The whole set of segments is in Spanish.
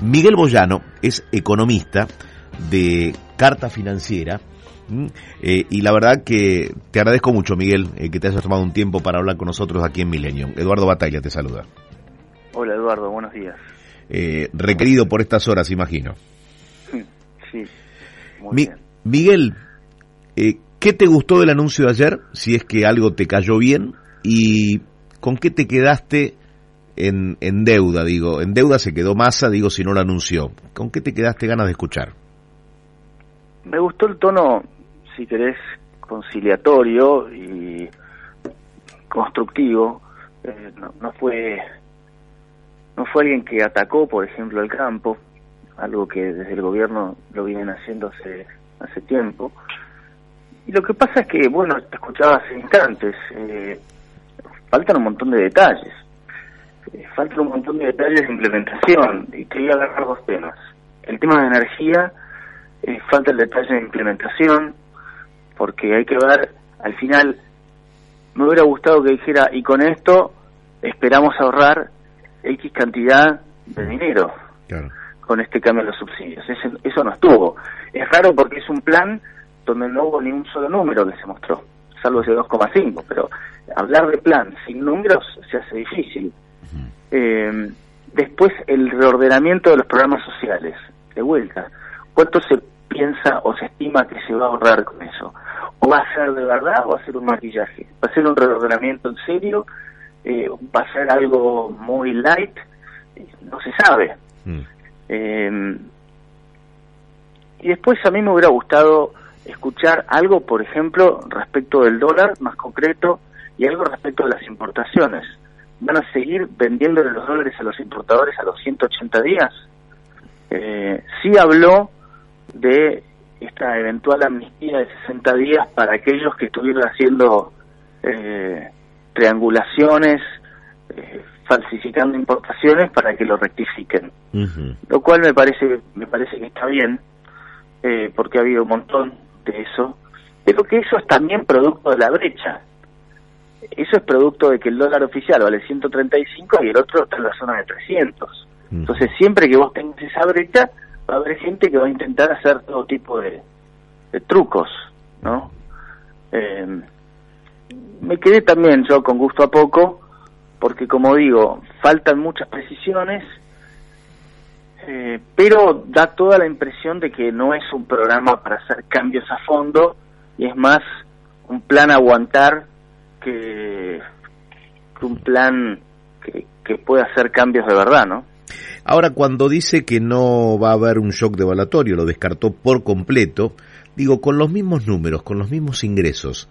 Miguel Boyano es economista de Carta Financiera. Eh, y la verdad que te agradezco mucho, Miguel, eh, que te hayas tomado un tiempo para hablar con nosotros aquí en Millennium. Eduardo Batalla te saluda. Hola, Eduardo, buenos días. Eh, requerido por estas horas, imagino. Sí, muy Mi- bien. Miguel, ¿qué te gustó del anuncio de ayer? Si es que algo te cayó bien. ¿Y con qué te quedaste en, en deuda? Digo, en deuda se quedó masa, digo, si no lo anunció. ¿Con qué te quedaste ganas de escuchar? Me gustó el tono, si querés, conciliatorio y constructivo. Eh, no, no fue no fue alguien que atacó, por ejemplo, el campo, algo que desde el gobierno lo vienen haciendo hace, hace tiempo. Y lo que pasa es que, bueno, te escuchaba hace instantes, eh, faltan un montón de detalles. Eh, faltan un montón de detalles de implementación. Y quería agarrar dos temas. El tema de energía, eh, falta el detalle de implementación, porque hay que ver, al final, me hubiera gustado que dijera, y con esto esperamos ahorrar X cantidad de dinero Claro. con este cambio de los subsidios. Ese- eso no estuvo. Es raro porque es un plan donde no hubo ni un solo número que se mostró, salvo ese 2,5, pero hablar de plan sin números se hace difícil. Eh, después, el reordenamiento de los programas sociales. De vuelta, ¿cuánto se piensa o se estima que se va a ahorrar con eso? ¿O va a ser de verdad o va a ser un maquillaje? ¿Va a ser un reordenamiento en serio? Eh, ¿Va a ser algo muy light? No se sabe. Mm. Eh, y después a mí me hubiera gustado escuchar algo, por ejemplo, respecto del dólar más concreto y algo respecto de las importaciones. ¿Van a seguir vendiéndole los dólares a los importadores a los 180 días? Eh, sí habló de esta eventual amnistía de 60 días para aquellos que estuvieron haciendo eh, triangulaciones, eh, falsificando importaciones para que lo rectifiquen. Lo cual me parece me parece que está bien eh, porque ha habido un montón de eso. Pero que eso es también producto de la brecha eso es producto de que el dólar oficial vale 135 y el otro está en la zona de 300 entonces siempre que vos tengas esa brecha va a haber gente que va a intentar hacer todo tipo de, de trucos no Eh, me quedé también yo con gusto a poco porque como digo faltan muchas precisiones eh, pero da toda la impresión de que no es un programa para hacer cambios a fondo y es más un plan a aguantar que, un plan que, que pueda hacer cambios de verdad, ¿no? Ahora, cuando dice que no va a haber un shock devaluatorio, lo descartó por completo, digo, con los mismos números, con los mismos ingresos,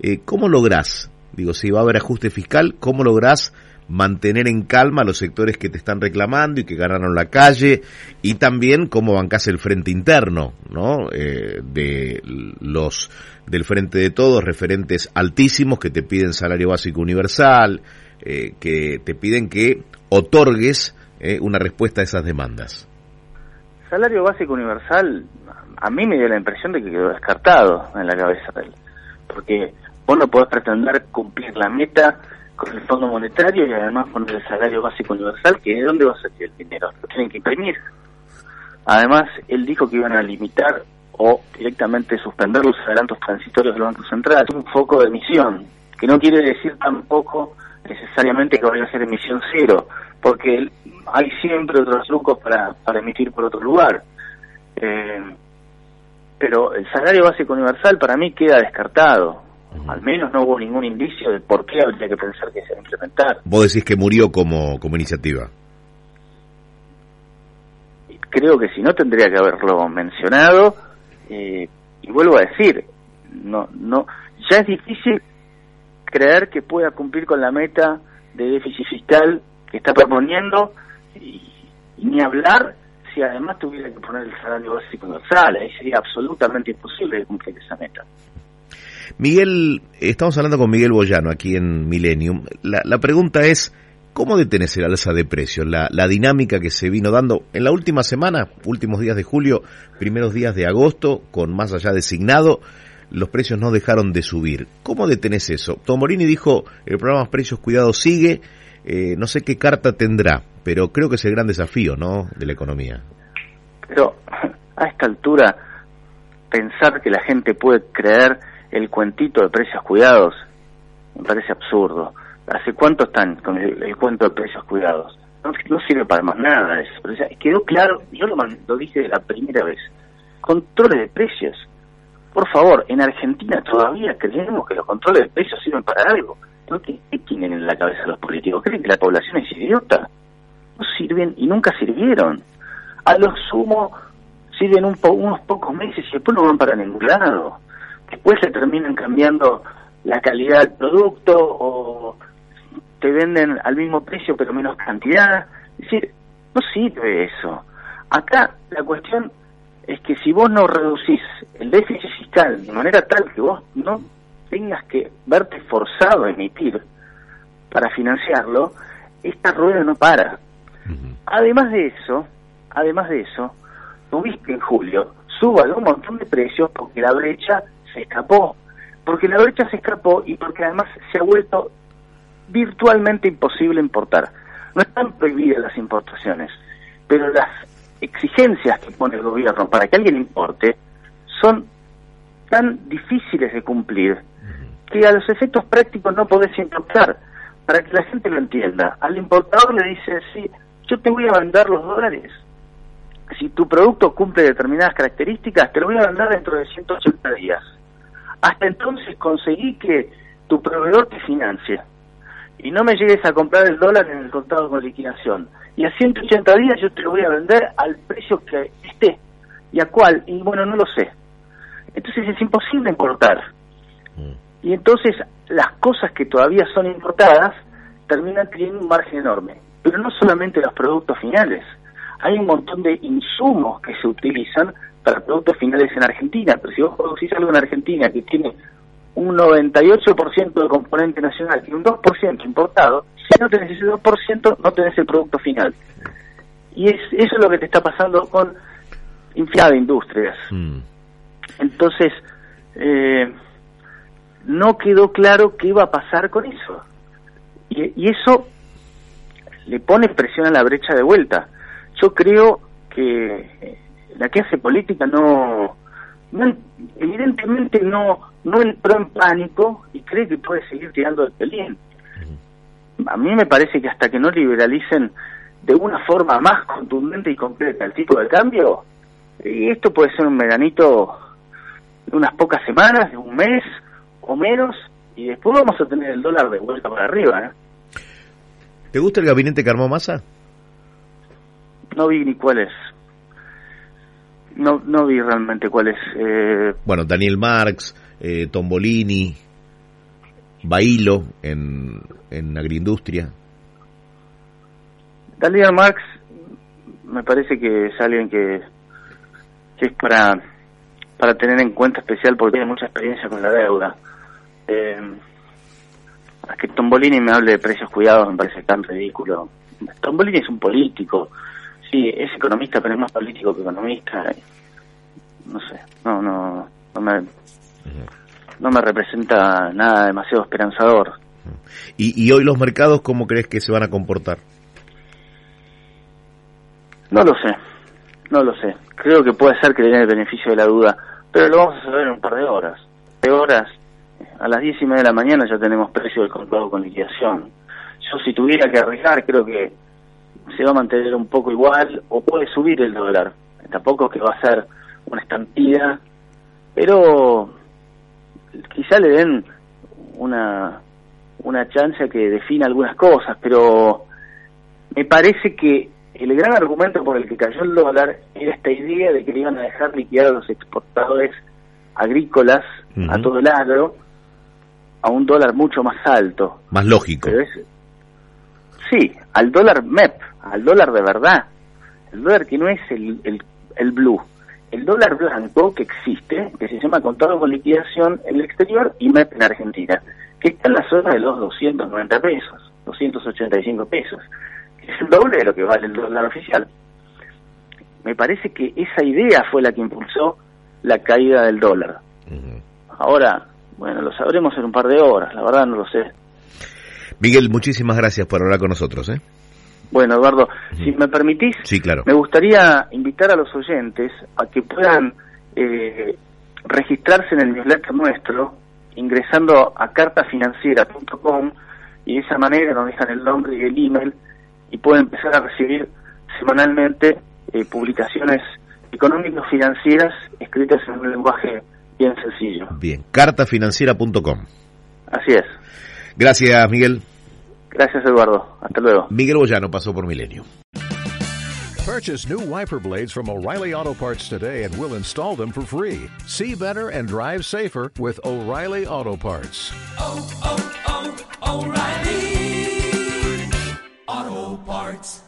eh, ¿cómo lográs, digo, si va a haber ajuste fiscal, cómo lográs mantener en calma a los sectores que te están reclamando y que ganaron la calle, y también cómo bancás el frente interno, ¿no? Eh, de los del frente de todos, referentes altísimos que te piden salario básico universal, eh, que te piden que otorgues eh, una respuesta a esas demandas. Salario básico universal, a mí me dio la impresión de que quedó descartado en la cabeza de él. Porque vos no podés pretender cumplir la meta con el Fondo Monetario y además poner el salario básico universal, que de dónde va a salir el dinero, lo tienen que imprimir. Además, él dijo que iban a limitar o directamente suspender los adelantos transitorios del Banco Central. Es un foco de emisión, que no quiere decir tampoco necesariamente que vaya a ser emisión cero, porque hay siempre otros trucos para, para emitir por otro lugar. Eh, pero el salario básico universal para mí queda descartado. Al menos no hubo ningún indicio de por qué habría que pensar que se va a implementar. Vos decís que murió como, como iniciativa. creo que si no tendría que haberlo mencionado eh, y vuelvo a decir no no ya es difícil creer que pueda cumplir con la meta de déficit fiscal que está proponiendo y, Y ni hablar si además tuviera que poner el salario básico universal, ahí sería absolutamente imposible cumplir esa meta. Miguel, estamos hablando con Miguel Boyano aquí en Millennium. La, la pregunta es, ¿cómo detenés el alza de precios? La, dinámica que se vino dando en la última semana, últimos días de julio, primeros días de agosto, con más allá designado, los precios no dejaron de subir. ¿Cómo detenés eso? Tomorini dijo, el programa Precios Cuidados sigue, eh, no sé qué carta tendrá, pero creo que es el gran desafío, ¿no?, de la economía. Pero a esta altura, pensar que la gente puede creer el cuentito de precios cuidados me parece absurdo. ¿Hace cuánto están con el, cuento de precios cuidados? No, sirve para más nada eso. Pero quedó claro, yo lo, lo dije la primera vez, controles de precios. Por favor, en Argentina todavía creemos que los controles de precios sirven para algo. ¿Qué, ¿Qué tienen en la cabeza los políticos? ¿Creen que la población es idiota? No sirven y nunca sirvieron. A lo sumo sirven un po unos pocos meses y después no van para ningún lado después se terminan cambiando la calidad del producto o te venden al mismo precio pero menos cantidad. Es decir, no sirve eso. Acá la cuestión es que si vos no reducís el déficit fiscal de manera tal que vos no tengas que verte forzado a emitir para financiarlo, esta rueda no para. Uh -huh. Además de eso, además de eso, tuviste en julio suba un montón de precios porque la brecha escapó, porque la brecha se escapó y porque además se ha vuelto virtualmente imposible importar. No están prohibidas las importaciones, pero las exigencias que pone el gobierno para que alguien importe son tan difíciles de cumplir que a los efectos prácticos no podés importar. Para que la gente lo entienda, al importador le dice, sí, yo te voy a vender los dólares. Si tu producto cumple determinadas características, te lo voy a vender dentro de 180 días. Hasta entonces conseguí que tu proveedor te financie y no me llegues a comprar el dólar en el contado con liquidación. Y a 180 días yo te lo voy a vender al precio que esté. ¿Y a cuál? Y bueno, no lo sé. Entonces es imposible importar. Y entonces las cosas que todavía son importadas terminan teniendo un margen enorme. Pero no solamente los productos finales. Hay un montón de insumos que se utilizan para productos finales en Argentina. Pero si vos producís algo en Argentina que tiene un 98% de componente nacional y un 2% importado, si no tenés ese 2%, no tenés el producto final. Y es eso es lo que te está pasando con Infiada Industrias. Mm. Entonces, eh, no quedó claro qué iba a pasar con eso. Y, y, eso le pone presión a la brecha de vuelta. Yo creo que la que hace política no, no evidentemente no, no entró en pánico y cree que puede seguir tirando el pelín. A mí me parece que hasta que no liberalicen de una forma más contundente y concreta el tipo de cambio, y esto puede ser un medanito de unas pocas semanas, de un mes o menos, y después vamos a tener el dólar de vuelta para arriba. ¿eh? ¿Te gusta el gabinete que armó Massa? No vi ni cuál es. No, no vi realmente cuál es. Eh... Bueno, Daniel Marx, eh, Tombolini, Bailo en, en agroindustria. Daniel Marx me parece que es alguien que, que es para, para tener en cuenta especial porque tiene mucha experiencia con la deuda. Eh, a que Tombolini me hable de precios cuidados me parece tan ridículo. Tombolini es un político, sí, es economista, pero es más político que economista. No sé, no, no, no me, no me representa nada demasiado esperanzador. ¿Y, ¿Y hoy los mercados cómo crees que se van a comportar? No lo sé, no lo sé. Creo que puede ser que le den el beneficio de la duda, pero lo vamos a saber en un par de horas. De horas, a las diez y media de la mañana ya tenemos precio del comprado con liquidación. Yo si tuviera que arriesgar, creo que se va a mantener un poco igual o puede subir el dólar. Tampoco es que va a ser una estampida, pero quizá le den una una chance que defina algunas cosas, pero me parece que el gran argumento por el que cayó el dólar era esta idea de que le iban a dejar liquidar a los exportadores agrícolas, uh -huh. a todo el agro, a un dólar mucho más alto. Más lógico. Es, sí, al dólar MEP, al dólar de verdad. el dólar que no es el, el, el blue, el dólar blanco que existe, que se llama contado con liquidación en el exterior y MEP en Argentina, que está en la zona de los 290 pesos, 285 pesos, que es el doble de lo que vale el dólar oficial. Me parece que esa idea fue la que impulsó la caída del dólar. Ahora, bueno, lo sabremos en un par de horas, la verdad no lo sé. Miguel, muchísimas gracias por hablar con nosotros. ¿eh? Bueno, Eduardo, si me permitís, sí, claro. me gustaría invitar a los oyentes a que puedan eh, registrarse en el newsletter nuestro ingresando a cartafinanciera.com y de esa manera nos dejan el nombre y el email y pueden empezar a recibir semanalmente eh, publicaciones económico-financieras escritas en un lenguaje bien sencillo. Bien, cartafinanciera.com. Así es. Gracias, Miguel. Gracias, Eduardo. Hasta luego. Miguel Boyano pasó por Milenio. Purchase new wiper blades from O'Reilly Auto Parts today and we'll install them for free. See better and drive safer with O'Reilly Auto Parts. Oh, oh, oh, O'Reilly Auto Parts.